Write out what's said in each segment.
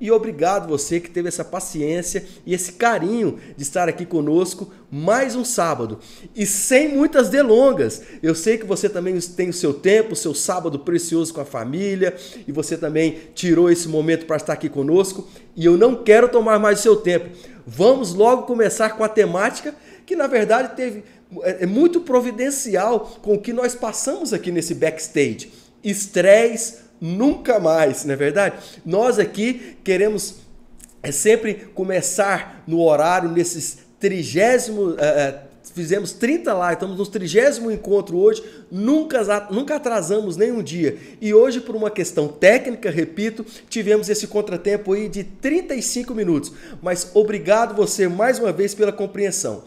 e obrigado você que teve essa paciência e esse carinho de estar aqui conosco mais um sábado. E sem muitas delongas, eu sei que você também tem o seu tempo, o seu sábado precioso com a família, e você também tirou esse momento para estar aqui conosco, e eu não quero tomar mais o seu tempo. Vamos logo começar com a temática que na verdade teve é, é muito providencial com o que nós passamos aqui nesse backstage. Estresse nunca mais, não é verdade? Nós aqui queremos é sempre começar no horário, nesses trigésimo. É, fizemos 30 lá, estamos no trigésimo encontro hoje, nunca, nunca atrasamos nenhum dia. E hoje, por uma questão técnica, repito, tivemos esse contratempo aí de 35 minutos. Mas obrigado você mais uma vez pela compreensão.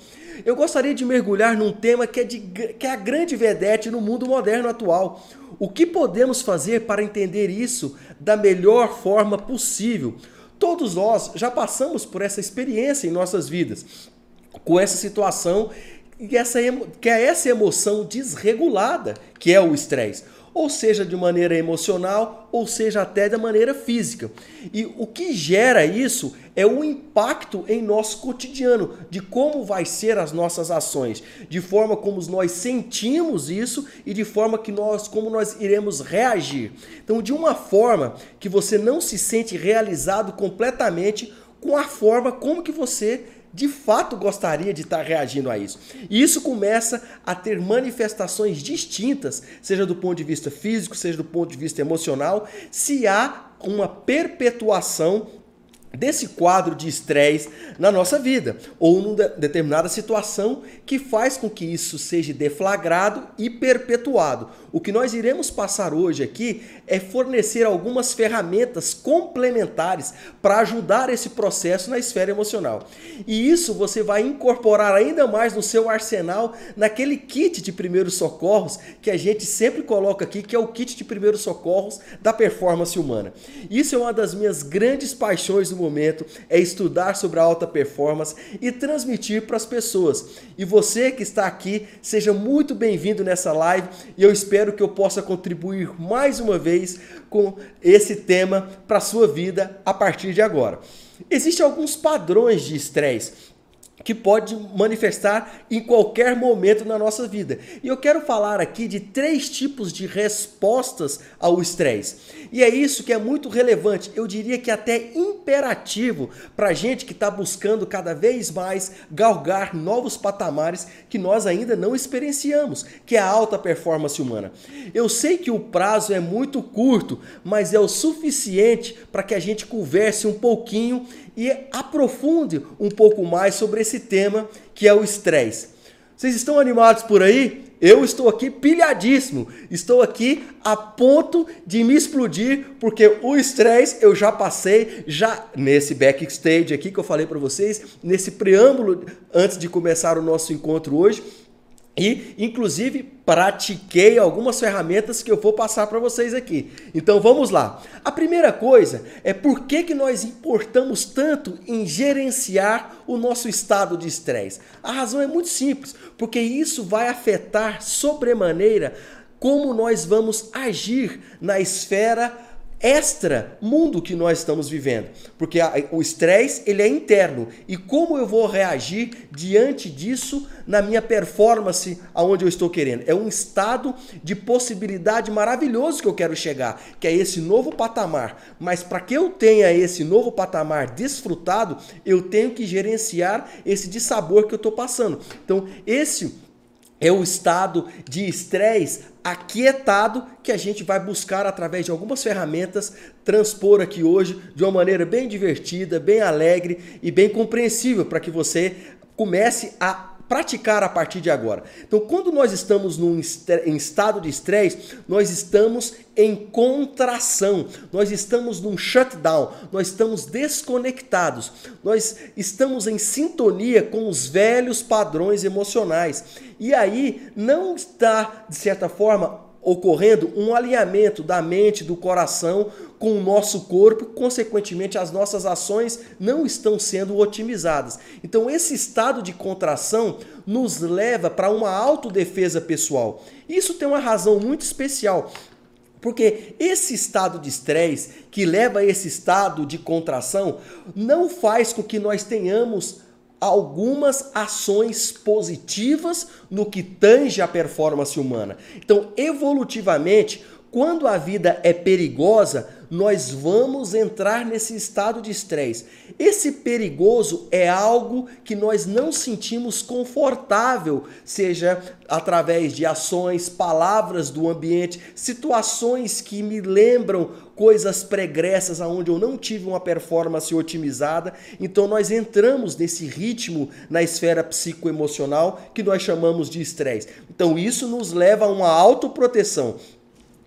Eu gostaria de mergulhar num tema que é, de, que é a grande vedete no mundo moderno atual. O que podemos fazer para entender isso da melhor forma possível? Todos nós já passamos por essa experiência em nossas vidas, com essa situação e essa, que é essa emoção desregulada que é o estresse ou seja de maneira emocional, ou seja até da maneira física. E o que gera isso é o impacto em nosso cotidiano, de como vai ser as nossas ações, de forma como nós sentimos isso e de forma que nós como nós iremos reagir. Então, de uma forma que você não se sente realizado completamente com a forma como que você de fato gostaria de estar reagindo a isso. E isso começa a ter manifestações distintas, seja do ponto de vista físico, seja do ponto de vista emocional, se há uma perpetuação desse quadro de estresse na nossa vida ou numa determinada situação que faz com que isso seja deflagrado e perpetuado. O que nós iremos passar hoje aqui é fornecer algumas ferramentas complementares para ajudar esse processo na esfera emocional. E isso você vai incorporar ainda mais no seu arsenal naquele kit de primeiros socorros que a gente sempre coloca aqui, que é o kit de primeiros socorros da performance humana. Isso é uma das minhas grandes paixões no momento, é estudar sobre a alta performance e transmitir para as pessoas. E você que está aqui, seja muito bem-vindo nessa live e eu espero que eu possa contribuir mais uma vez com esse tema para a sua vida a partir de agora. Existem alguns padrões de estresse que pode manifestar em qualquer momento na nossa vida. E eu quero falar aqui de três tipos de respostas ao estresse. E é isso que é muito relevante, eu diria que até imperativo para a gente que está buscando cada vez mais galgar novos patamares que nós ainda não experienciamos, que é a alta performance humana. Eu sei que o prazo é muito curto, mas é o suficiente para que a gente converse um pouquinho e aprofunde um pouco mais sobre esse tema que é o estresse. Vocês estão animados por aí? Eu estou aqui pilhadíssimo. Estou aqui a ponto de me explodir, porque o estresse eu já passei já nesse backstage aqui que eu falei para vocês, nesse preâmbulo antes de começar o nosso encontro hoje. E, inclusive, pratiquei algumas ferramentas que eu vou passar para vocês aqui. Então vamos lá. A primeira coisa é por que, que nós importamos tanto em gerenciar o nosso estado de estresse. A razão é muito simples, porque isso vai afetar sobremaneira como nós vamos agir na esfera extra mundo que nós estamos vivendo, porque a, o estresse ele é interno e como eu vou reagir diante disso na minha performance aonde eu estou querendo. É um estado de possibilidade maravilhoso que eu quero chegar, que é esse novo patamar. Mas para que eu tenha esse novo patamar desfrutado, eu tenho que gerenciar esse dissabor que eu estou passando. Então, esse é o estado de estresse aquietado que a gente vai buscar através de algumas ferramentas transpor aqui hoje de uma maneira bem divertida, bem alegre e bem compreensível para que você comece a praticar a partir de agora. Então, quando nós estamos num em estado de estresse, nós estamos em contração, nós estamos num shutdown, nós estamos desconectados, nós estamos em sintonia com os velhos padrões emocionais. E aí não está, de certa forma, ocorrendo um alinhamento da mente, do coração com o nosso corpo, consequentemente as nossas ações não estão sendo otimizadas. Então esse estado de contração nos leva para uma autodefesa pessoal. Isso tem uma razão muito especial. Porque esse estado de estresse que leva a esse estado de contração não faz com que nós tenhamos algumas ações positivas no que tange a performance humana. Então, evolutivamente, quando a vida é perigosa, nós vamos entrar nesse estado de estresse. Esse perigoso é algo que nós não sentimos confortável, seja através de ações, palavras do ambiente, situações que me lembram coisas pregressas aonde eu não tive uma performance otimizada. Então nós entramos nesse ritmo na esfera psicoemocional que nós chamamos de estresse. Então isso nos leva a uma autoproteção.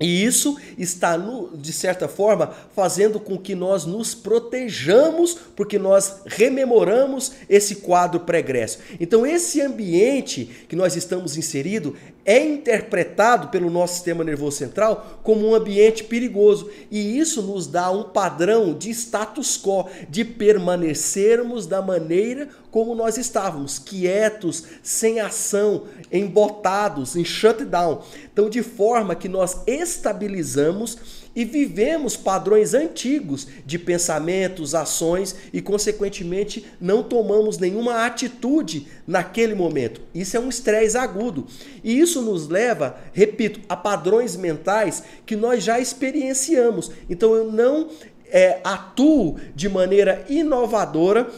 E isso está, no, de certa forma, fazendo com que nós nos protejamos, porque nós rememoramos esse quadro pregresso. Então, esse ambiente que nós estamos inserido é interpretado pelo nosso sistema nervoso central como um ambiente perigoso. E isso nos dá um padrão de status quo, de permanecermos da maneira como nós estávamos, quietos, sem ação, embotados, em shutdown. Então, de forma que nós estabilizamos e vivemos padrões antigos de pensamentos, ações e, consequentemente, não tomamos nenhuma atitude naquele momento. Isso é um estresse agudo. E isso nos leva, repito, a padrões mentais que nós já experienciamos. Então, eu não é, atuo de maneira inovadora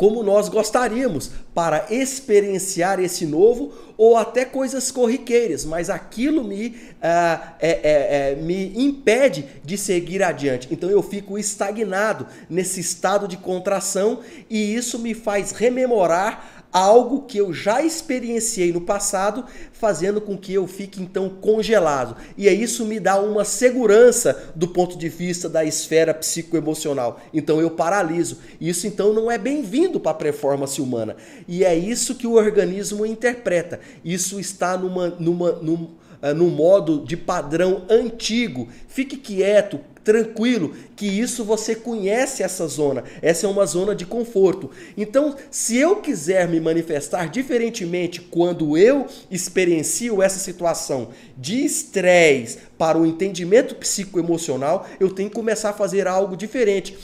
como nós gostaríamos para experienciar esse novo ou até coisas corriqueiras, mas aquilo me, uh, é, é, é, me impede de seguir adiante. Então eu fico estagnado nesse estado de contração e isso me faz rememorar algo que eu já experienciei no passado, fazendo com que eu fique então congelado. E é isso me dá uma segurança do ponto de vista da esfera psicoemocional. Então eu paraliso. Isso então não é bem-vindo para a performance humana. E é isso que o organismo interpreta. Isso está numa, numa, num, uh, num modo de padrão antigo. Fique quieto, tranquilo, que isso você conhece essa zona. Essa é uma zona de conforto. Então, se eu quiser me manifestar diferentemente quando eu experiencio essa situação de estresse para o entendimento psicoemocional, eu tenho que começar a fazer algo diferente.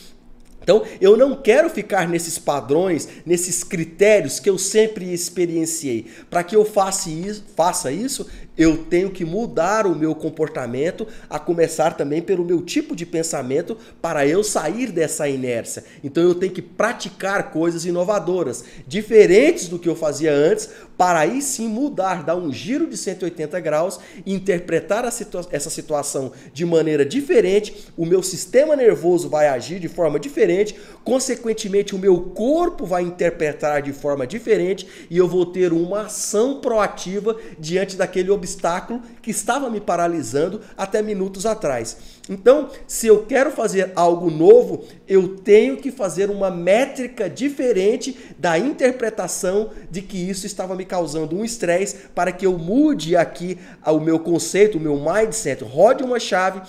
Então, eu não quero ficar nesses padrões, nesses critérios que eu sempre experienciei. Para que eu faça isso, faça isso, eu tenho que mudar o meu comportamento, a começar também pelo meu tipo de pensamento, para eu sair dessa inércia. Então eu tenho que praticar coisas inovadoras, diferentes do que eu fazia antes, para aí sim mudar, dar um giro de 180 graus, interpretar situa essa situação de maneira diferente, o meu sistema nervoso vai agir de forma diferente, consequentemente o meu corpo vai interpretar de forma diferente e eu vou ter uma ação proativa diante daquele obstáculo que estava me paralisando até minutos atrás. Então, se eu quero fazer algo novo, eu tenho que fazer uma métrica diferente da interpretação de que isso estava me causando um estresse para que eu mude aqui o meu conceito, o meu mindset, rode uma chave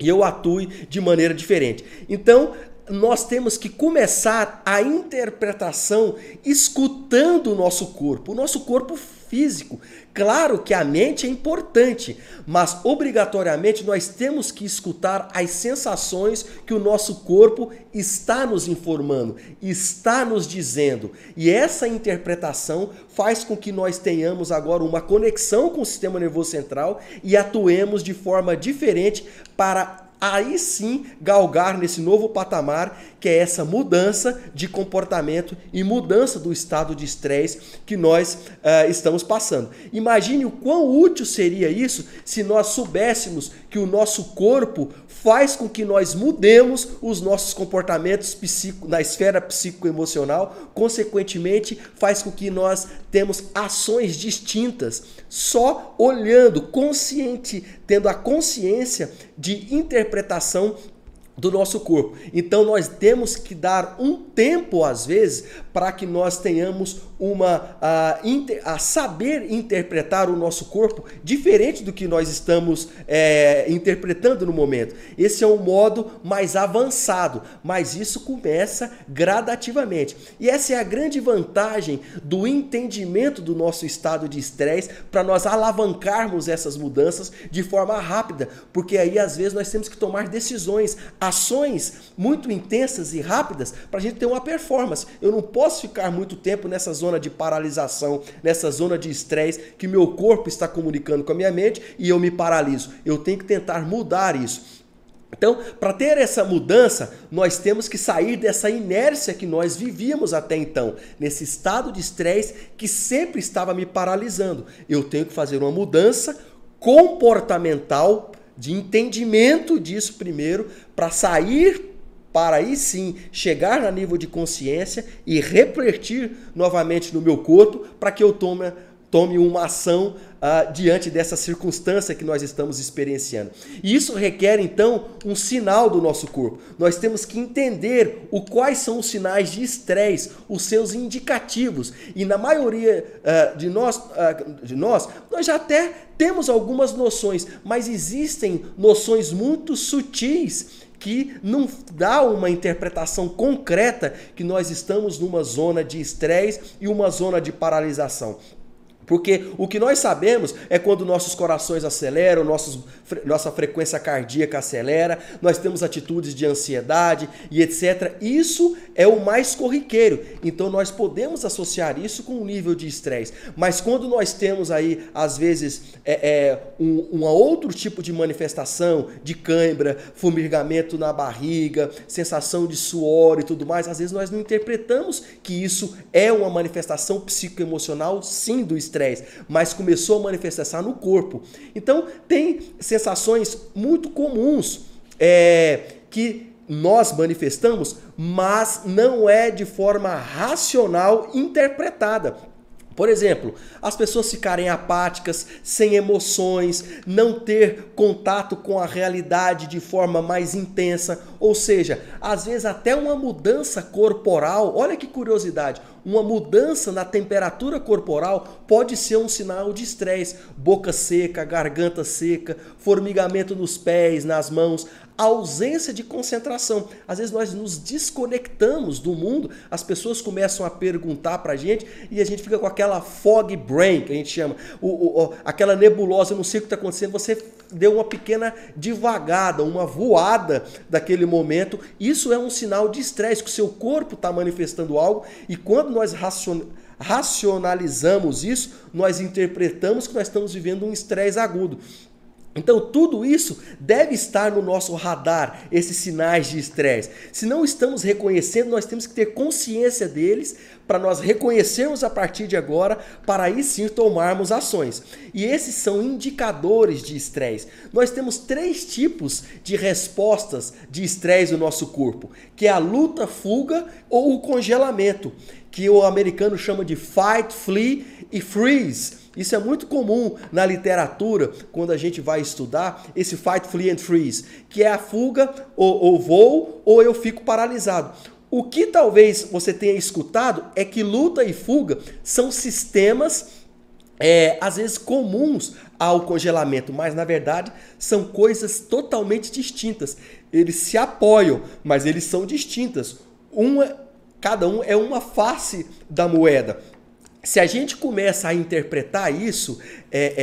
e eu atue de maneira diferente. Então, nós temos que começar a interpretação escutando o nosso corpo. O nosso corpo físico. Claro que a mente é importante, mas obrigatoriamente nós temos que escutar as sensações que o nosso corpo está nos informando, está nos dizendo. E essa interpretação faz com que nós tenhamos agora uma conexão com o sistema nervoso central e atuemos de forma diferente para aí sim galgar nesse novo patamar que é essa mudança de comportamento e mudança do estado de estresse que nós uh, estamos passando. Imagine o quão útil seria isso se nós soubéssemos que o nosso corpo faz com que nós mudemos os nossos comportamentos psico, na esfera psicoemocional, consequentemente faz com que nós temos ações distintas só olhando, consciente, tendo a consciência de interpretação do nosso corpo. Então nós temos que dar um tempo às vezes para que nós tenhamos uma a, a, saber interpretar o nosso corpo diferente do que nós estamos é, interpretando no momento. Esse é um modo mais avançado, mas isso começa gradativamente. E essa é a grande vantagem do entendimento do nosso estado de estresse para nós alavancarmos essas mudanças de forma rápida, porque aí às vezes nós temos que tomar decisões, ações muito intensas e rápidas para a gente ter uma performance. Eu não posso ficar muito tempo nessa zona de paralisação, nessa zona de estresse que meu corpo está comunicando com a minha mente e eu me paraliso. Eu tenho que tentar mudar isso. Então, para ter essa mudança, nós temos que sair dessa inércia que nós vivíamos até então, nesse estado de estresse que sempre estava me paralisando. Eu tenho que fazer uma mudança comportamental, de entendimento disso primeiro, para sair para aí sim chegar a nível de consciência e refletir novamente no meu corpo para que eu tome, tome uma ação uh, diante dessa circunstância que nós estamos experienciando. E isso requer então um sinal do nosso corpo. Nós temos que entender o quais são os sinais de estresse, os seus indicativos. E na maioria uh, de, nós, uh, de nós, nós já até temos algumas noções, mas existem noções muito sutis que não dá uma interpretação concreta que nós estamos numa zona de estresse e uma zona de paralisação. Porque o que nós sabemos é quando nossos corações aceleram, nossos, nossa frequência cardíaca acelera, nós temos atitudes de ansiedade e etc. Isso é o mais corriqueiro. Então nós podemos associar isso com um nível de estresse. Mas quando nós temos aí, às vezes, é, é, um, um outro tipo de manifestação de cãibra, formigamento na barriga, sensação de suor e tudo mais, às vezes nós não interpretamos que isso é uma manifestação psicoemocional, sim, do estresse estresse, mas começou a manifestar no corpo. Então, tem sensações muito comuns é, que nós manifestamos, mas não é de forma racional interpretada. Por exemplo, as pessoas ficarem apáticas, sem emoções, não ter contato com a realidade de forma mais intensa, ou seja, às vezes até uma mudança corporal. Olha que curiosidade, uma mudança na temperatura corporal pode ser um sinal de estresse. Boca seca, garganta seca, formigamento nos pés, nas mãos, ausência de concentração. Às vezes nós nos desconectamos do mundo, as pessoas começam a perguntar para a gente e a gente fica com aquela fog brain, que a gente chama, o, o, aquela nebulosa, eu não sei o que está acontecendo, você deu uma pequena devagada, uma voada daquele momento. Isso é um sinal de estresse, que o seu corpo está manifestando algo e quando nós racionalizamos isso, nós interpretamos que nós estamos vivendo um estresse agudo. Então, tudo isso deve estar no nosso radar, esses sinais de estresse. Se não estamos reconhecendo, nós temos que ter consciência deles para nós reconhecermos a partir de agora, para aí sim tomarmos ações. E esses são indicadores de estresse. Nós temos três tipos de respostas de estresse no nosso corpo, que é a luta, fuga ou o congelamento, que o americano chama de fight, flee e freeze. Isso é muito comum na literatura, quando a gente vai estudar esse fight, flee and freeze, que é a fuga, ou, ou voo, ou eu fico paralisado. O que talvez você tenha escutado é que luta e fuga são sistemas, é, às vezes, comuns ao congelamento, mas na verdade são coisas totalmente distintas. Eles se apoiam, mas eles são distintas. Uma, cada um é uma face da moeda se a gente começa a interpretar isso é,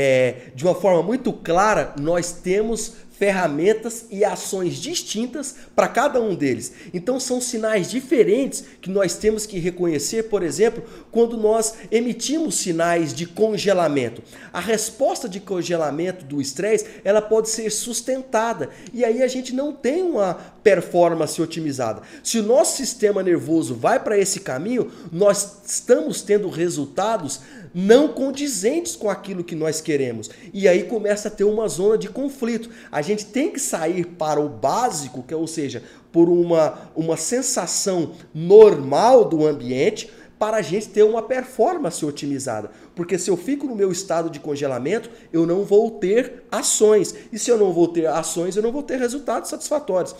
é, de uma forma muito clara, nós temos ferramentas e ações distintas para cada um deles. Então são sinais diferentes que nós temos que reconhecer, por exemplo, quando nós emitimos sinais de congelamento. A resposta de congelamento do estresse, ela pode ser sustentada e aí a gente não tem uma performance otimizada. Se o nosso sistema nervoso vai para esse caminho, nós estamos tendo resultados não condizentes com aquilo que nós queremos. E aí começa a ter uma zona de conflito. A gente tem que sair para o básico, que é, ou seja, por uma, uma sensação normal do ambiente, para a gente ter uma performance otimizada. Porque se eu fico no meu estado de congelamento, eu não vou ter ações. E se eu não vou ter ações, eu não vou ter resultados satisfatórios.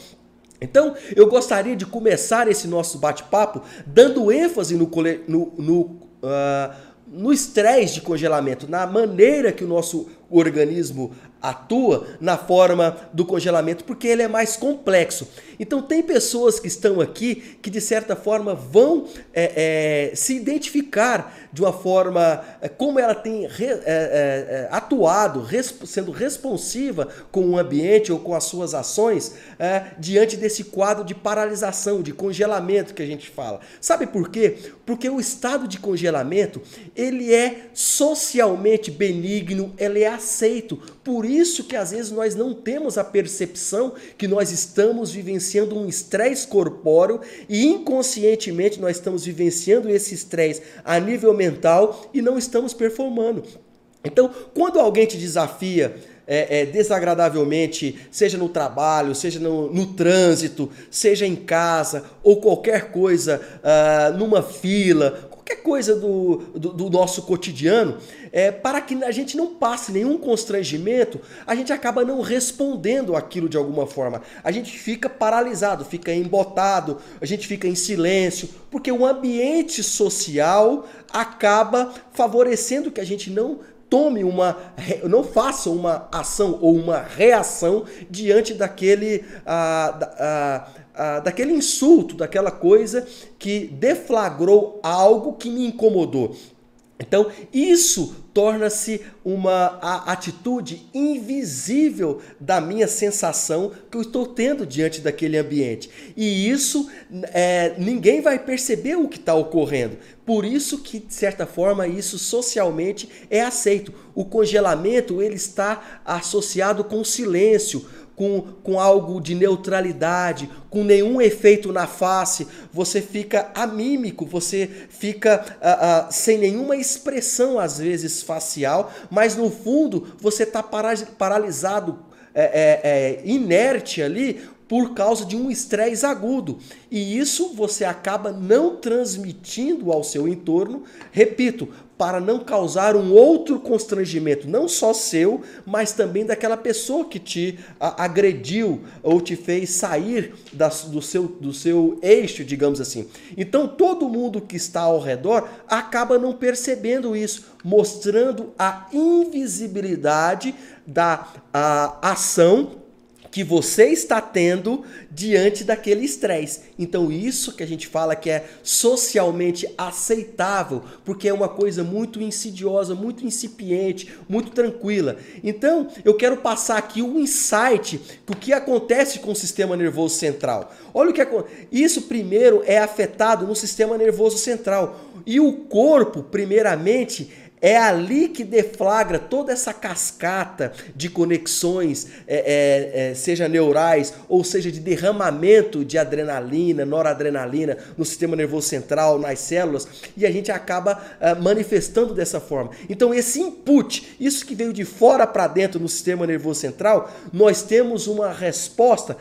Então, eu gostaria de começar esse nosso bate-papo dando ênfase no, no, no uh, no estresse de congelamento, na maneira que o nosso organismo atua na forma do congelamento, porque ele é mais complexo. Então, tem pessoas que estão aqui que, de certa forma, vão é, é, se identificar de uma forma é, como ela tem re, é, é, é, atuado, res, sendo responsiva com o ambiente ou com as suas ações diante desse quadro de paralisação, de congelamento que a gente fala. Sabe por quê? Porque o estado de congelamento ele é socialmente benigno, ele é aceito. Por isso que às vezes nós não temos a percepção que nós estamos vivenciando um estresse corpóreo e inconscientemente nós estamos vivenciando esse estresse a nível mental e não estamos performando. Então, quando alguém te desafia é, é, desagradavelmente, seja no trabalho, seja no, no, trânsito, seja em casa ou qualquer coisa, uh, numa fila, qualquer coisa do, do, do, nosso cotidiano, é, para que a gente não passe nenhum constrangimento, a gente acaba não respondendo aquilo de alguma forma. A gente fica paralisado, fica embotado, a gente fica em silêncio, porque o ambiente social acaba favorecendo que a gente não tome uma, não faça uma ação ou uma reação diante daquele, ah, ah, ah, daquele insulto, daquela coisa que deflagrou algo que me incomodou. Então, isso torna-se uma atitude invisível da minha sensação que eu estou tendo diante daquele ambiente. E isso é, ninguém vai perceber o que está ocorrendo. Por isso que, de certa forma, isso socialmente é aceito. O congelamento ele está associado com silêncio com, com algo de neutralidade, com nenhum efeito na face, você fica amímico, você fica uh, uh, sem nenhuma expressão, às vezes facial, mas no fundo você está paralisado, é, é, é, inerte ali por causa de um estresse agudo. E isso você acaba não transmitindo ao seu entorno, repito, para não causar um outro constrangimento, não só seu, mas também daquela pessoa que te agrediu ou te fez sair da, do, seu, do seu eixo, digamos assim. Então todo mundo que está ao redor acaba não percebendo isso, mostrando a invisibilidade da a ação que você está tendo diante daquele estresse. Então, isso que a gente fala que é socialmente aceitável, porque é uma coisa muito insidiosa, muito incipiente, muito tranquila. Então, eu quero passar aqui um insight do que acontece com o sistema nervoso central. Olha o que acontece. Isso primeiro é afetado no sistema nervoso central. E o corpo, primeiramente, é ali que deflagra toda essa cascata de conexões, é, é, é, seja neurais ou seja de derramamento de adrenalina, noradrenalina no sistema nervoso central, nas células, e a gente acaba é, manifestando dessa forma. Então, esse input, isso que veio de fora para dentro no sistema nervoso central, nós temos uma resposta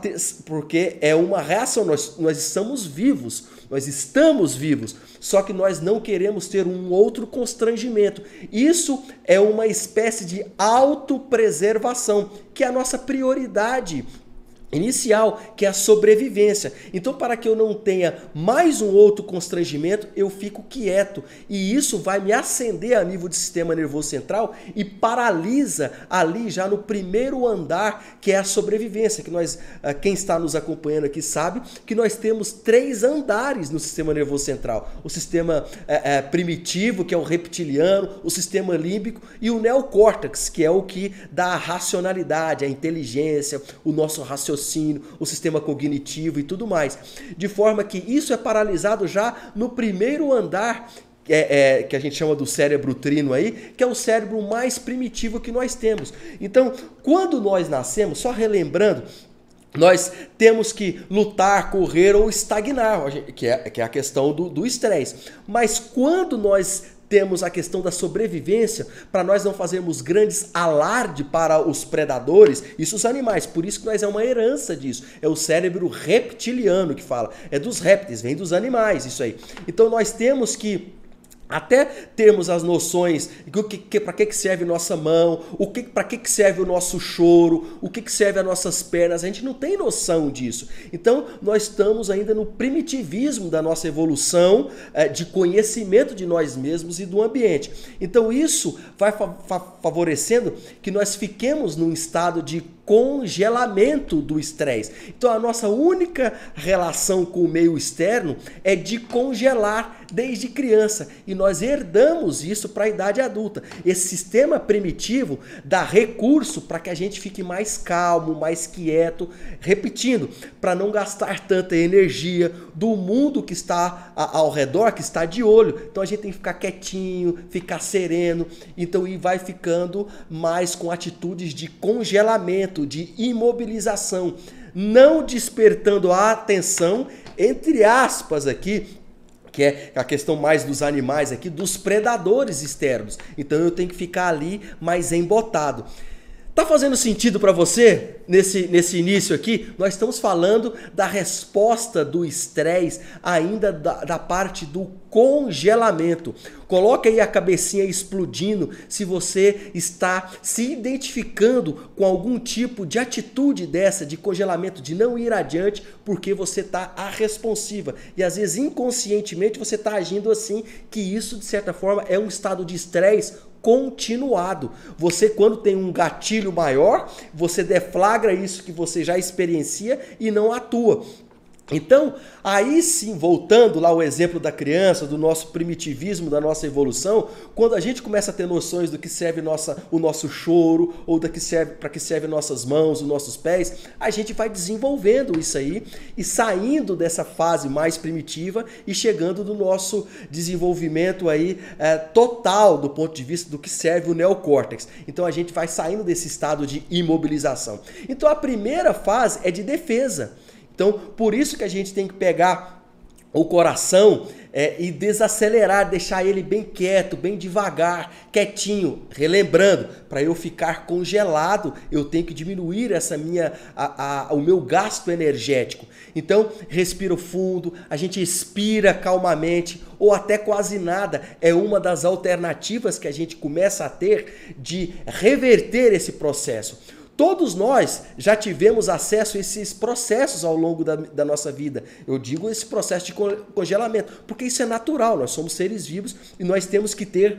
ter, porque é uma reação, nós, nós estamos vivos, nós estamos vivos, só que nós não queremos ter um outro constrangimento. Isso é uma espécie de autopreservação, que é a nossa prioridade inicial, que é a sobrevivência. Então, para que eu não tenha mais um outro constrangimento, eu fico quieto. E isso vai me acender a nível de sistema nervoso central e paralisa ali já no primeiro andar, que é a sobrevivência, que nós, ah, quem está nos acompanhando aqui sabe que nós temos três andares no sistema nervoso central. O sistema é, é, primitivo, que é o reptiliano, o sistema límbico e o neocórtex, que é o que dá a racionalidade, a inteligência, o nosso raciocínio raciocínio, o sistema cognitivo e tudo mais. De forma que isso é paralisado já no primeiro andar é, é, que a gente chama do cérebro trino aí, que é o cérebro mais primitivo que nós temos. Então, quando nós nascemos, só relembrando, nós temos que lutar, correr ou estagnar, que é, que é a questão do estresse. Mas quando nós temos a questão da sobrevivência, para nós não fazermos grandes alarde para os predadores, isso os animais, por isso que nós é uma herança disso. É o cérebro reptiliano que fala, é dos répteis, vem dos animais, isso aí. Então nós temos que até termos as noções do que, que para que, que serve nossa mão, o que para que, que serve o nosso choro, o que, que serve as nossas pernas, a gente não tem noção disso. Então nós estamos ainda no primitivismo da nossa evolução é, de conhecimento de nós mesmos e do ambiente. Então isso vai fa favorecendo que nós fiquemos num estado de congelamento do estresse. Então a nossa única relação com o meio externo é de congelar desde criança e nós herdamos isso para a idade adulta. Esse sistema primitivo dá recurso para que a gente fique mais calmo, mais quieto, repetindo, para não gastar tanta energia do mundo que está ao redor, que está de olho. Então a gente tem que ficar quietinho, ficar sereno, então e vai ficando mais com atitudes de congelamento, de imobilização, não despertando a atenção entre aspas aqui que é a questão mais dos animais aqui, dos predadores externos. Então eu tenho que ficar ali mais embotado. Tá fazendo sentido para você nesse, nesse início aqui? Nós estamos falando da resposta do estresse, ainda da, da parte do congelamento. Coloca aí a cabecinha explodindo se você está se identificando com algum tipo de atitude dessa, de congelamento, de não ir adiante, porque você está responsiva. E às vezes inconscientemente você está agindo assim, que isso de certa forma é um estado de estresse continuado. Você, quando tem um gatilho maior, você deflagra isso que você já experiencia e não atua. Então, aí sim, voltando lá ao exemplo da criança, do nosso primitivismo, da nossa evolução, quando a gente começa a ter noções do que serve nossa, o nosso choro, ou da que serve para que serve nossas mãos, os nossos pés, a gente vai desenvolvendo isso aí e saindo dessa fase mais primitiva e chegando no nosso desenvolvimento aí é, total do ponto de vista do que serve o neocórtex. Então a gente vai saindo desse estado de imobilização. Então a primeira fase é de defesa. Então, por isso que a gente tem que pegar o coração é, e desacelerar, deixar ele bem quieto, bem devagar, quietinho, relembrando, para eu ficar congelado, eu tenho que diminuir essa minha, a, a, o meu gasto energético. Então, respiro fundo, a gente expira calmamente ou até quase nada. É uma das alternativas que a gente começa a ter de reverter esse processo. Todos nós já tivemos acesso a esses processos ao longo da, da, nossa vida. Eu digo esse processo de congelamento, porque isso é natural, nós somos seres vivos e nós temos que ter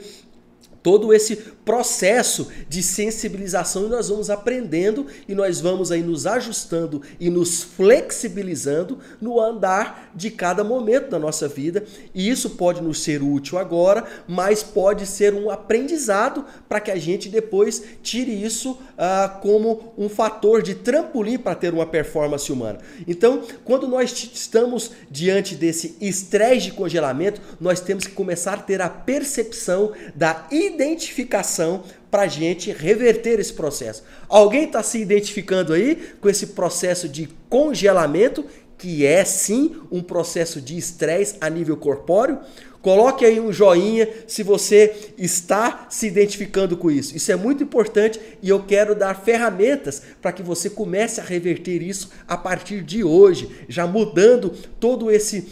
todo esse processo de sensibilização e nós vamos aprendendo e nós vamos aí nos ajustando e nos flexibilizando no andar de cada momento da nossa vida e isso pode nos ser útil agora, mas pode ser um aprendizado para que a gente depois tire isso ah, como um fator de trampolim para ter uma performance humana. Então, quando nós estamos diante desse estresse de congelamento, nós temos que começar a ter a percepção da identificação para a gente reverter esse processo. Alguém está se identificando aí com esse processo de congelamento, que é sim um processo de estresse a nível corpóreo? Coloque aí um joinha se você está se identificando com isso. Isso é muito importante e eu quero dar ferramentas para que você comece a reverter isso a partir de hoje, já mudando todo esse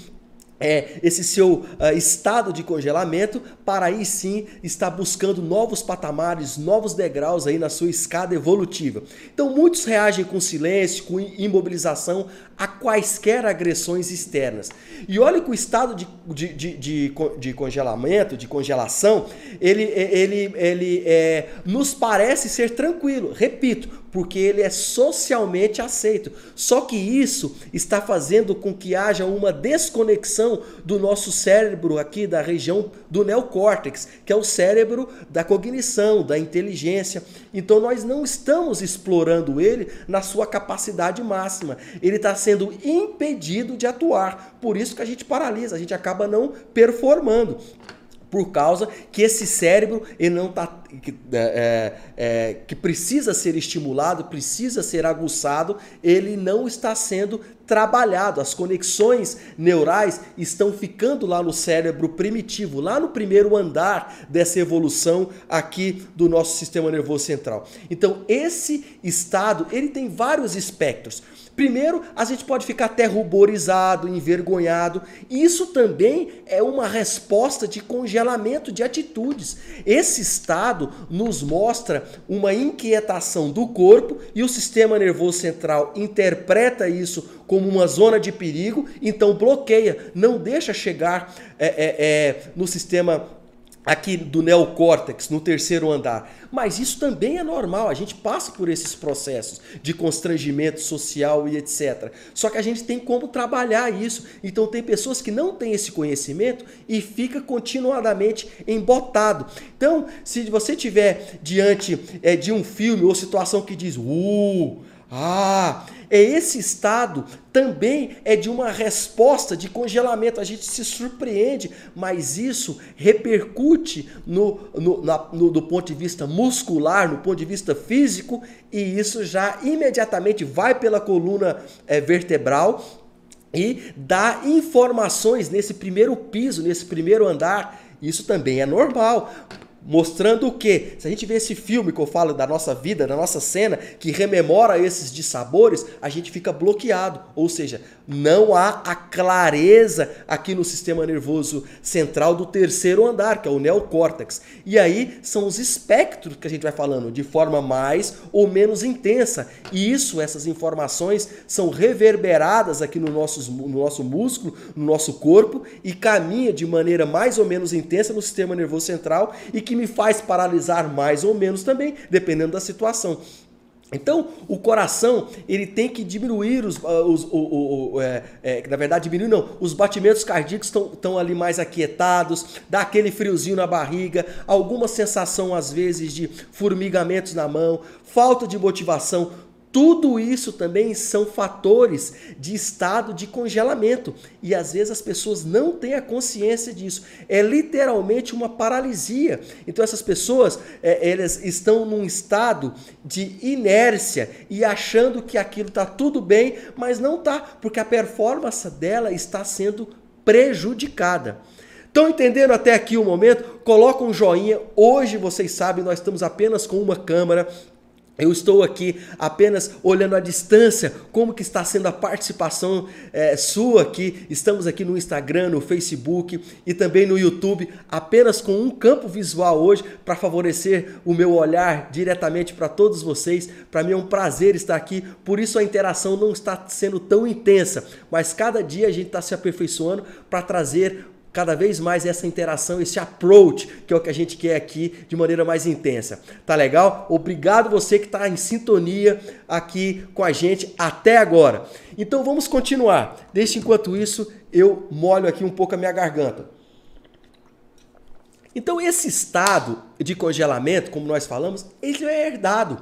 é, esse seu uh, estado de congelamento para aí sim estar buscando novos patamares, novos degraus aí na sua escada evolutiva. Então muitos reagem com silêncio, com imobilização a quaisquer agressões externas. E olha que o estado de, de, de, de, de congelamento, de congelação, ele, ele, ele é, nos parece ser tranquilo. Repito, porque ele é socialmente aceito. Só que isso está fazendo com que haja uma desconexão do nosso cérebro aqui da região do neocórtex, que é o cérebro da cognição, da inteligência. Então nós não estamos explorando ele na sua capacidade máxima. Ele está sendo impedido de atuar. Por isso que a gente paralisa, a gente acaba não performando por causa que esse cérebro ele não está que, é, é, que precisa ser estimulado, precisa ser aguçado, ele não está sendo trabalhado. As conexões neurais estão ficando lá no cérebro primitivo, lá no primeiro andar dessa evolução aqui do nosso sistema nervoso central. Então, esse estado, ele tem vários espectros. Primeiro, a gente pode ficar até ruborizado, envergonhado. Isso também é uma resposta de congelamento de atitudes. Esse estado nos mostra uma inquietação do corpo e o sistema nervoso central interpreta isso como uma zona de perigo, então bloqueia, não deixa chegar é, é, é, no sistema aqui do neocórtex, no terceiro andar. Mas isso também é normal, a gente passa por esses processos de constrangimento social e etc. Só que a gente tem como trabalhar isso. Então tem pessoas que não têm esse conhecimento e fica continuadamente embotado. Então, se você tiver diante é, de um filme ou situação que diz, uh, ah, é esse estado também é de uma resposta de congelamento. A gente se surpreende, mas isso repercute no, no, na, no, do ponto de vista muscular, no ponto de vista físico, e isso já imediatamente vai pela coluna é, vertebral e dá informações nesse primeiro piso, nesse primeiro andar. Isso também é normal. Mostrando o que? Se a gente vê esse filme que eu falo da nossa vida, da nossa cena, que rememora esses dissabores, a gente fica bloqueado. Ou seja, não há a clareza aqui no sistema nervoso central do terceiro andar, que é o neocórtex. E aí são os espectros que a gente vai falando de forma mais ou menos intensa. E isso, essas informações, são reverberadas aqui no nosso, no nosso músculo, no nosso corpo e caminha de maneira mais ou menos intensa no sistema nervoso central e que me faz paralisar mais ou menos também, dependendo da situação. Então, o coração ele tem que diminuir os, ah, os o, o, o é, é, na verdade diminuir não, os batimentos cardíacos estão ali mais aquietados, dá aquele friozinho na barriga, alguma sensação às vezes de formigamentos na mão, falta de motivação, tudo isso também são fatores de estado de congelamento e às vezes as pessoas não têm a consciência disso. É literalmente uma paralisia. Então essas pessoas é, elas estão num estado de inércia e achando que aquilo está tudo bem, mas não está, porque a performance dela está sendo prejudicada. Estão entendendo até aqui o momento? Coloca um joinha. Hoje vocês sabem, nós estamos apenas com uma câmera. Eu estou aqui apenas olhando à distância como que está sendo a participação é, sua aqui. Estamos aqui no Instagram, no Facebook e também no YouTube, apenas com um campo visual hoje para favorecer o meu olhar diretamente para todos vocês. Para mim é um prazer estar aqui, por isso a interação não está sendo tão intensa, mas cada dia a gente está se aperfeiçoando para trazer cada vez mais essa interação, esse approach, que é o que a gente quer aqui de maneira mais intensa. Tá legal? Obrigado você que está em sintonia aqui com a gente até agora. Então vamos continuar. Deixe enquanto isso eu molho aqui um pouco a minha garganta. Então esse estado de congelamento, como nós falamos, ele é herdado.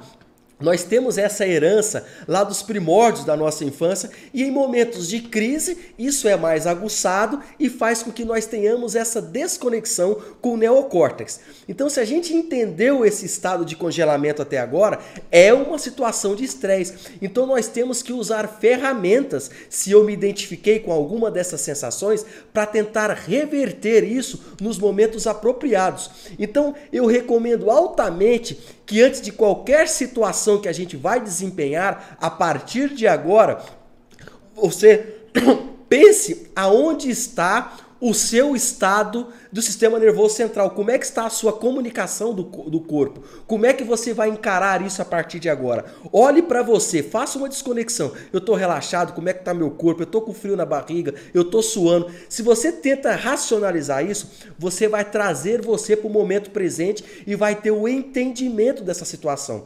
Nós temos essa herança lá dos primórdios da nossa infância e em momentos de crise isso é mais aguçado e faz com que nós tenhamos essa desconexão com o neocórtex. Então, se a gente entendeu esse estado de congelamento até agora, é uma situação de estresse. Então, nós temos que usar ferramentas, se eu me identifiquei com alguma dessas sensações, para tentar reverter isso nos momentos apropriados. Então, eu recomendo altamente que antes de qualquer situação que a gente vai desempenhar a partir de agora, você pense aonde está o seu estado do sistema nervoso central, como é que está a sua comunicação do, do corpo, como é que você vai encarar isso a partir de agora. Olhe para você, faça uma desconexão. Eu estou relaxado, como é que está meu corpo? Eu estou com frio na barriga, eu estou suando. Se você tenta racionalizar isso, você vai trazer você para o momento presente e vai ter o entendimento dessa situação.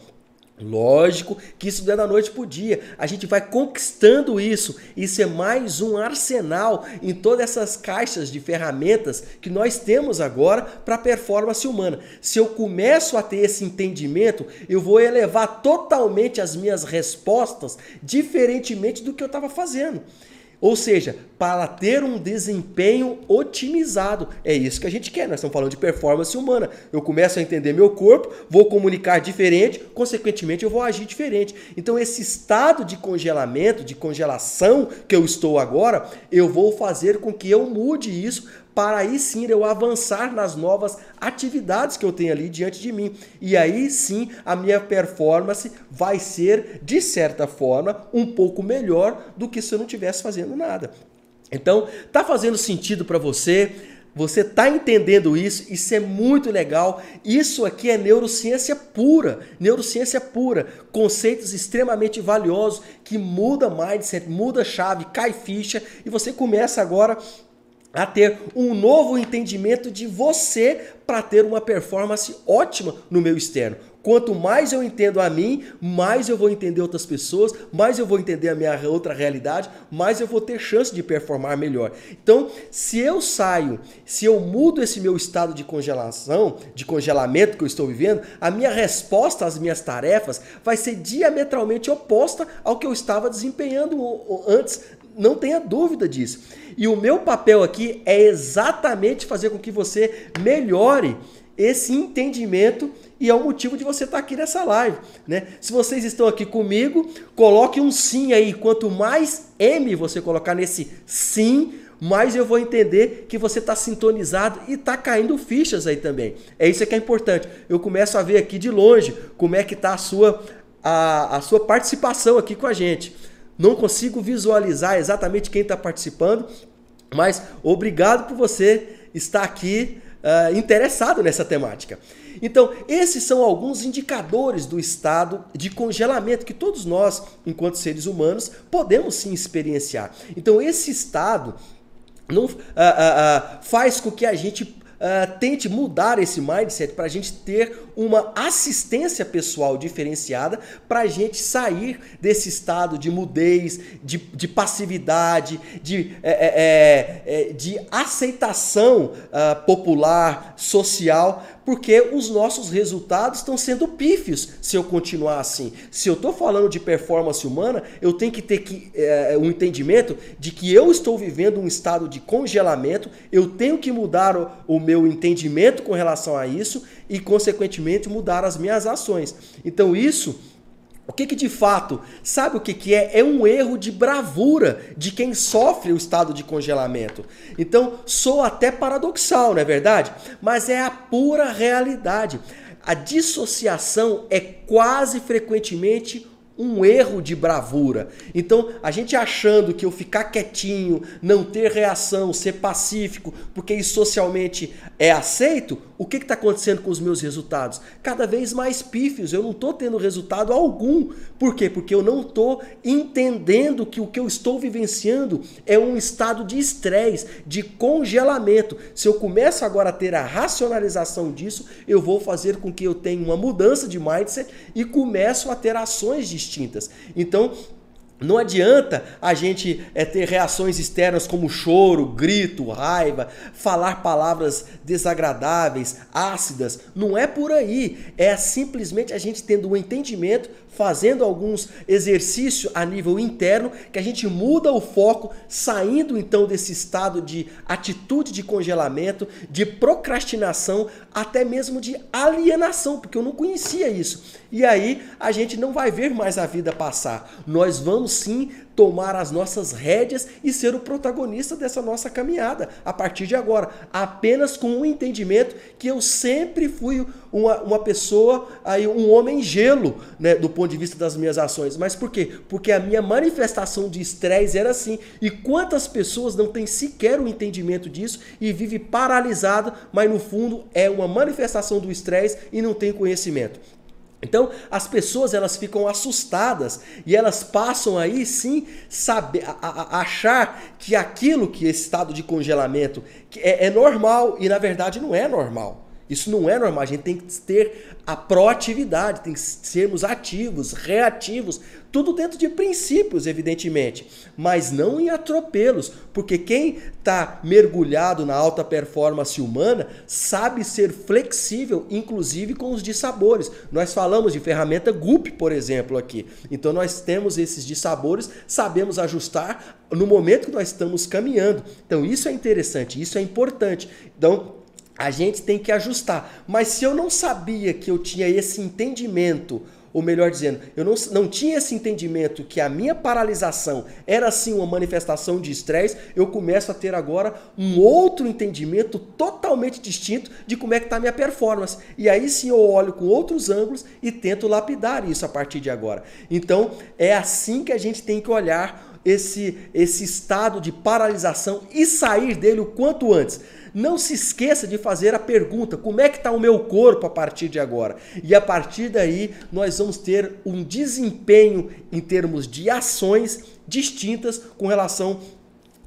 Lógico que isso não é da noite para o dia. A gente vai conquistando isso. Isso é mais um arsenal em todas essas caixas de ferramentas que nós temos agora para a performance humana. Se eu começo a ter esse entendimento, eu vou elevar totalmente as minhas respostas diferentemente do que eu estava fazendo. Ou seja, para ter um desempenho otimizado. É isso que a gente quer. Nós estamos falando de performance humana. Eu começo a entender meu corpo, vou comunicar diferente, consequentemente eu vou agir diferente. Então esse estado de congelamento, de congelação que eu estou agora, eu vou fazer com que eu mude isso para aí sim eu avançar nas novas atividades que eu tenho ali diante de mim. E aí sim a minha performance vai ser, de certa forma, um pouco melhor do que se eu não estivesse fazendo nada. Então, tá fazendo sentido para você? Você está entendendo isso? Isso é muito legal. Isso aqui é neurociência pura, neurociência pura, conceitos extremamente valiosos que muda mindset, muda chave, cai ficha e você começa agora a ter um novo entendimento de você para ter uma performance ótima no meu externo. Quanto mais eu entendo a mim, mais eu vou entender outras pessoas, mais eu vou entender a minha outra realidade, mais eu vou ter chance de performar melhor. Então, se eu saio, se eu mudo esse meu estado de congelação, de congelamento que eu estou vivendo, a minha resposta às minhas tarefas vai ser diametralmente oposta ao que eu estava desempenhando antes. Não tenha dúvida disso. E o meu papel aqui é exatamente fazer com que você melhore esse entendimento e é o motivo de você estar aqui nessa live, né? Se vocês estão aqui comigo, coloque um sim aí. Quanto mais M você colocar nesse sim, mais eu vou entender que você está sintonizado e está caindo fichas aí também. É isso que é importante. Eu começo a ver aqui de longe como é que está a sua, a, a sua participação aqui com a gente. Não consigo visualizar exatamente quem está participando, mas obrigado por você estar aqui uh, interessado nessa temática. Então, esses são alguns indicadores do estado de congelamento que todos nós, enquanto seres humanos, podemos sim experienciar. Então, esse estado não, uh, uh, faz com que a gente uh, tente mudar esse mindset para a gente ter uma assistência pessoal diferenciada para a gente sair desse estado de mudez, de, de passividade, de, é, é, é, de aceitação uh, popular, social, porque os nossos resultados estão sendo pífios se eu continuar assim. Se eu estou falando de performance humana, eu tenho que ter que, é, um entendimento de que eu estou vivendo um estado de congelamento, eu tenho que mudar o, o meu entendimento com relação a isso e, consequentemente, mudar as minhas ações. Então, isso. O que, que de fato, sabe o que, que é? É um erro de bravura de quem sofre o estado de congelamento. Então, sou até paradoxal, não é verdade? Mas é a pura realidade. A dissociação é quase frequentemente um erro de bravura. Então, a gente achando que eu ficar quietinho, não ter reação, ser pacífico, porque isso socialmente é aceito, o que está acontecendo com os meus resultados? Cada vez mais pífios, eu não estou tendo resultado algum. Por quê? Porque eu não estou entendendo que o que eu estou vivenciando é um estado de estresse, de congelamento. Se eu começo agora a ter a racionalização disso, eu vou fazer com que eu tenha uma mudança de mindset e começo a ter ações distintas. Então, não adianta a gente é, ter reações externas como choro, grito, raiva, falar palavras desagradáveis, ácidas. Não é por aí. É simplesmente a gente tendo um entendimento fazendo alguns exercícios a nível interno, que a gente muda o foco, saindo então desse estado de atitude de congelamento, de procrastinação, até mesmo de alienação, porque eu não conhecia isso. E aí a gente não vai ver mais a vida passar. Nós vamos sim tomar as nossas rédeas e ser o protagonista dessa nossa caminhada a partir de agora, apenas com o entendimento que eu sempre fui uma, uma pessoa, aí um homem gelo, né, do ponto de vista das minhas ações. Mas por quê? Porque a minha manifestação de estresse era assim. E quantas pessoas não têm sequer o um entendimento disso e vive paralisado, mas no fundo é uma manifestação do estresse e não tem conhecimento. Então, as pessoas elas ficam assustadas e elas passam aí sim saber, a, a, achar que aquilo que esse estado de congelamento é, é normal e na verdade não é normal. Isso não é normal. A gente tem que ter a proatividade, tem que sermos ativos, reativos, tudo dentro de princípios, evidentemente, mas não em atropelos, porque quem está mergulhado na alta performance humana sabe ser flexível, inclusive com os dissabores. Nós falamos de ferramenta GUP, por exemplo, aqui. Então nós temos esses dissabores, sabemos ajustar no momento que nós estamos caminhando. Então isso é interessante, isso é importante. Então a gente tem que ajustar. Mas se eu não sabia que eu tinha esse entendimento ou melhor dizendo, eu não, não tinha esse entendimento que a minha paralisação era sim uma manifestação de estresse, eu começo a ter agora um outro entendimento totalmente distinto de como é que está a minha performance. E aí sim eu olho com outros ângulos e tento lapidar isso a partir de agora. Então é assim que a gente tem que olhar esse, esse estado de paralisação e sair dele o quanto antes. Não se esqueça de fazer a pergunta: como é que está o meu corpo a partir de agora? E a partir daí nós vamos ter um desempenho em termos de ações distintas com relação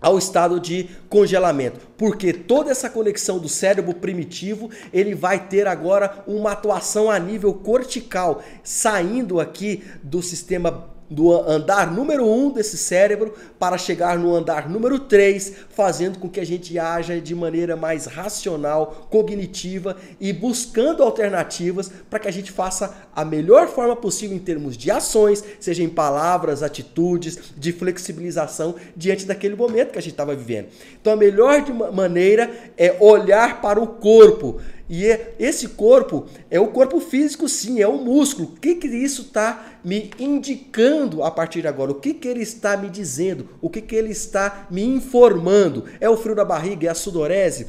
ao estado de congelamento, porque toda essa conexão do cérebro primitivo, ele vai ter agora uma atuação a nível cortical, saindo aqui do sistema do andar número 1 um desse cérebro para chegar no andar número 3, fazendo com que a gente haja de maneira mais racional, cognitiva e buscando alternativas para que a gente faça a melhor forma possível em termos de ações, seja em palavras, atitudes, de flexibilização diante daquele momento que a gente estava vivendo. Então a melhor maneira é olhar para o corpo, e é, esse corpo é o corpo físico, sim, é o músculo. O que, que isso está me indicando a partir de agora? O que, que ele está me dizendo? O que, que ele está me informando? É o frio da barriga? É a sudorese?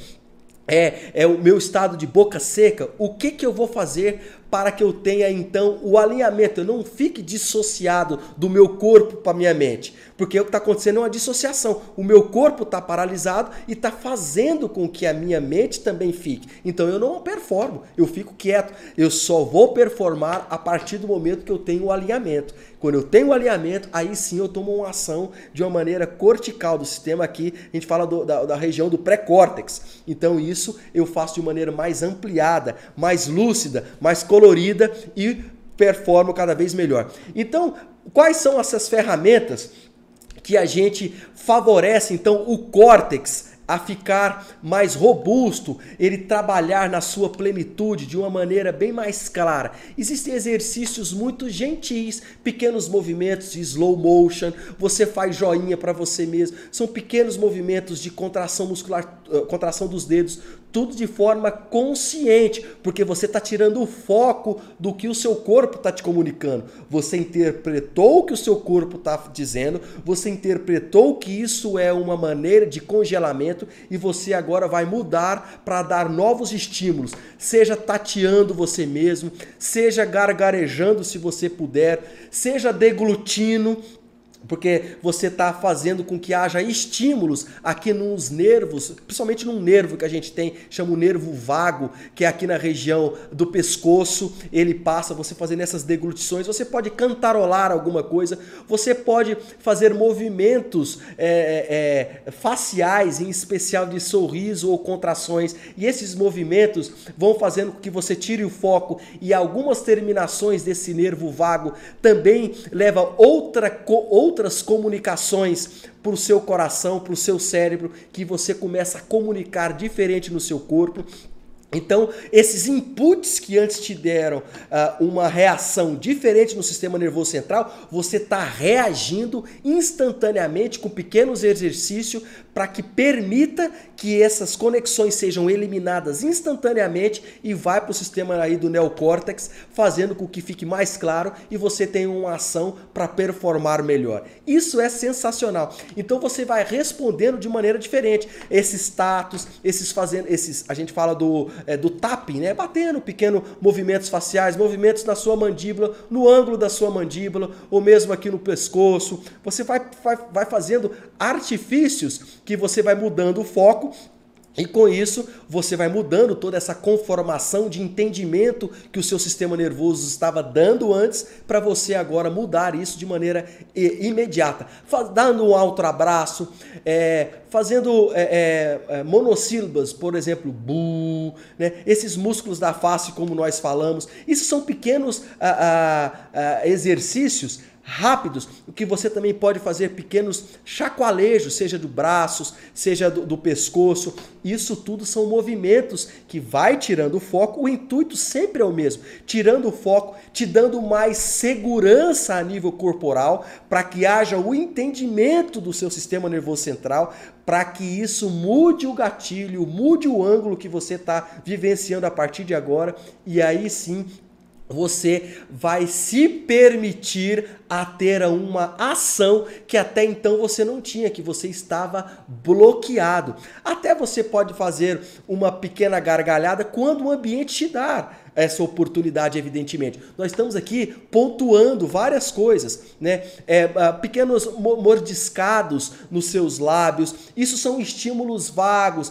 É, é o meu estado de boca seca? O que, que eu vou fazer para que eu tenha então o alinhamento, eu não fique dissociado do meu corpo para minha mente, porque o que está acontecendo é uma dissociação. O meu corpo está paralisado e está fazendo com que a minha mente também fique. Então eu não performo, eu fico quieto. Eu só vou performar a partir do momento que eu tenho o alinhamento. Quando eu tenho o alinhamento, aí sim eu tomo uma ação de uma maneira cortical do sistema aqui. A gente fala do, da, da região do pré-córtex. Então isso eu faço de maneira mais ampliada, mais lúcida, mais colorida e performo cada vez melhor. Então, quais são essas ferramentas que a gente favorece então o córtex a ficar mais robusto, ele trabalhar na sua plenitude de uma maneira bem mais clara. Existem exercícios muito gentis, pequenos movimentos de slow motion, você faz joinha para você mesmo. São pequenos movimentos de contração muscular, eh, contração dos dedos, tudo de forma consciente, porque você está tirando o foco do que o seu corpo está te comunicando. Você interpretou o que o seu corpo está dizendo, você interpretou que isso é uma maneira de congelamento e você agora vai mudar para dar novos estímulos, seja tateando você mesmo, seja gargarejando se você puder, seja deglutindo porque você está fazendo com que haja estímulos aqui nos nervos, principalmente num nervo que a gente tem, chama o nervo vago, que é aqui na região do pescoço. Ele passa, você fazendo essas deglutições, você pode cantarolar alguma coisa, você pode fazer movimentos é, é, faciais, em especial de sorriso ou contrações, e esses movimentos vão fazendo com que você tire o foco e algumas terminações desse nervo vago também leva outra outra outras comunicações para o seu coração, para o seu cérebro, que você começa a comunicar diferente no seu corpo. Então, esses inputs que antes te deram uh, uma reação diferente no sistema nervoso central, você está reagindo instantaneamente com pequenos exercícios para que permita que essas conexões sejam eliminadas instantaneamente e vai para o sistema aí do neocórtex, fazendo com que fique mais claro e você tenha uma ação para performar melhor. Isso é sensacional. Então você vai respondendo de maneira diferente. Esses status, esses fazendo, esses, a gente fala do é, do tapping, né? Batendo pequenos movimentos faciais, movimentos na sua mandíbula, no ângulo da sua mandíbula, ou mesmo aqui no pescoço. Você vai, vai, vai fazendo artifícios que você vai mudando o foco E com isso, você vai mudando toda essa conformação de entendimento que o seu sistema nervoso estava dando antes, para você agora mudar isso de maneira imediata. Dando um alto abraço, é, fazendo é, é, é, monossílabas, por exemplo, bu, né? esses músculos da face, como nós falamos. Isso são pequenos a, a, a exercícios rápidos, o que você também pode fazer pequenos chacoalejos, seja do braços, seja do, do, pescoço. Isso tudo são movimentos que vai tirando o foco. O intuito sempre é o mesmo, tirando o foco, te dando mais segurança a nível corporal, para que haja o entendimento do seu sistema nervoso central, para que isso mude o gatilho, mude o ângulo que você está vivenciando a partir de agora, e aí sim você vai se permitir a ter uma ação que até então você não tinha, que você estava bloqueado. Até você pode fazer uma pequena gargalhada quando o ambiente te dar essa oportunidade, evidentemente. Nós estamos aqui pontuando várias coisas, né? É, ah, pequenos mordiscados nos seus lábios. Isso são estímulos vagos,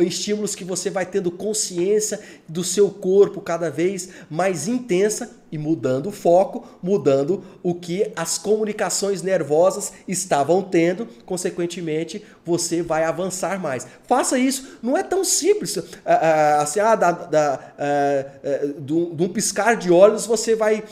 estímulos que você vai tendo consciência do seu corpo cada vez mais intensa e mudando o foco, mudando o que as comunicações nervosas estavam tendo, consequentemente, você vai avançar mais. Faça isso, não é tão simples. Ah, ah, assim, ah, da, da, ah, de um piscar de olhos você vai